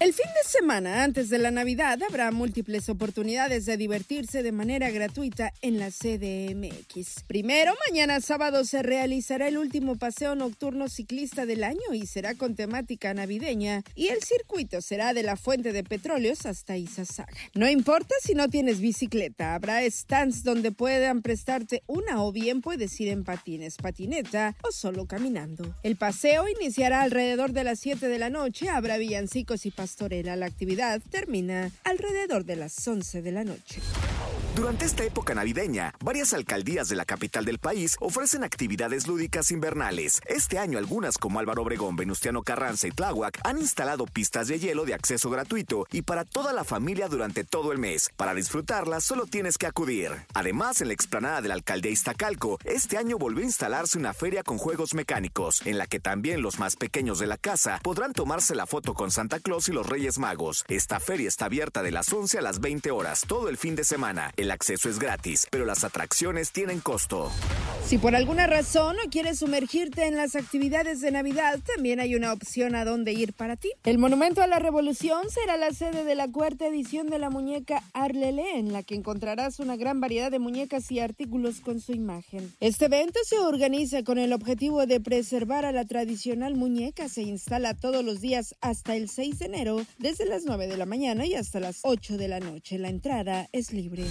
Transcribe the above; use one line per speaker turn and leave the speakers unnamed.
El fin de semana antes de la Navidad habrá múltiples oportunidades de divertirse de manera gratuita en la CDMX. Primero, mañana sábado se realizará el último paseo nocturno ciclista del año y será con temática navideña y el circuito será de la fuente de petróleos hasta Izazaga. No importa si no tienes bicicleta, habrá stands donde puedan prestarte una o bien puedes ir en patines, patineta o solo caminando. El paseo iniciará alrededor de las 7 de la noche, habrá villancicos y pastorela. La actividad termina alrededor de las 11 de la noche.
Durante esta época navideña, varias alcaldías de la capital del país ofrecen actividades lúdicas invernales. Este año algunas como Álvaro Obregón, Venustiano Carranza y Tláhuac han instalado pistas de hielo de acceso gratuito y para toda la familia durante todo el mes. Para disfrutarlas solo tienes que acudir. Además, en la explanada de la alcaldía Iztacalco, este año volvió a instalarse una feria con juegos mecánicos, en la que también los más pequeños de la casa podrán tomarse la foto con Santa Claus y los Reyes Magos. Esta feria está abierta de las 11 a las 20 horas todo el fin de semana. El acceso es gratis, pero las atracciones tienen costo.
Si por alguna razón no quieres sumergirte en las actividades de Navidad, también hay una opción a dónde ir para ti. El Monumento a la Revolución será la sede de la cuarta edición de la muñeca Arlele, en la que encontrarás una gran variedad de muñecas y artículos con su imagen. Este evento se organiza con el objetivo de preservar a la tradicional muñeca. Se instala todos los días hasta el 6 de enero, desde las 9 de la mañana y hasta las 8 de la noche. La entrada es libre.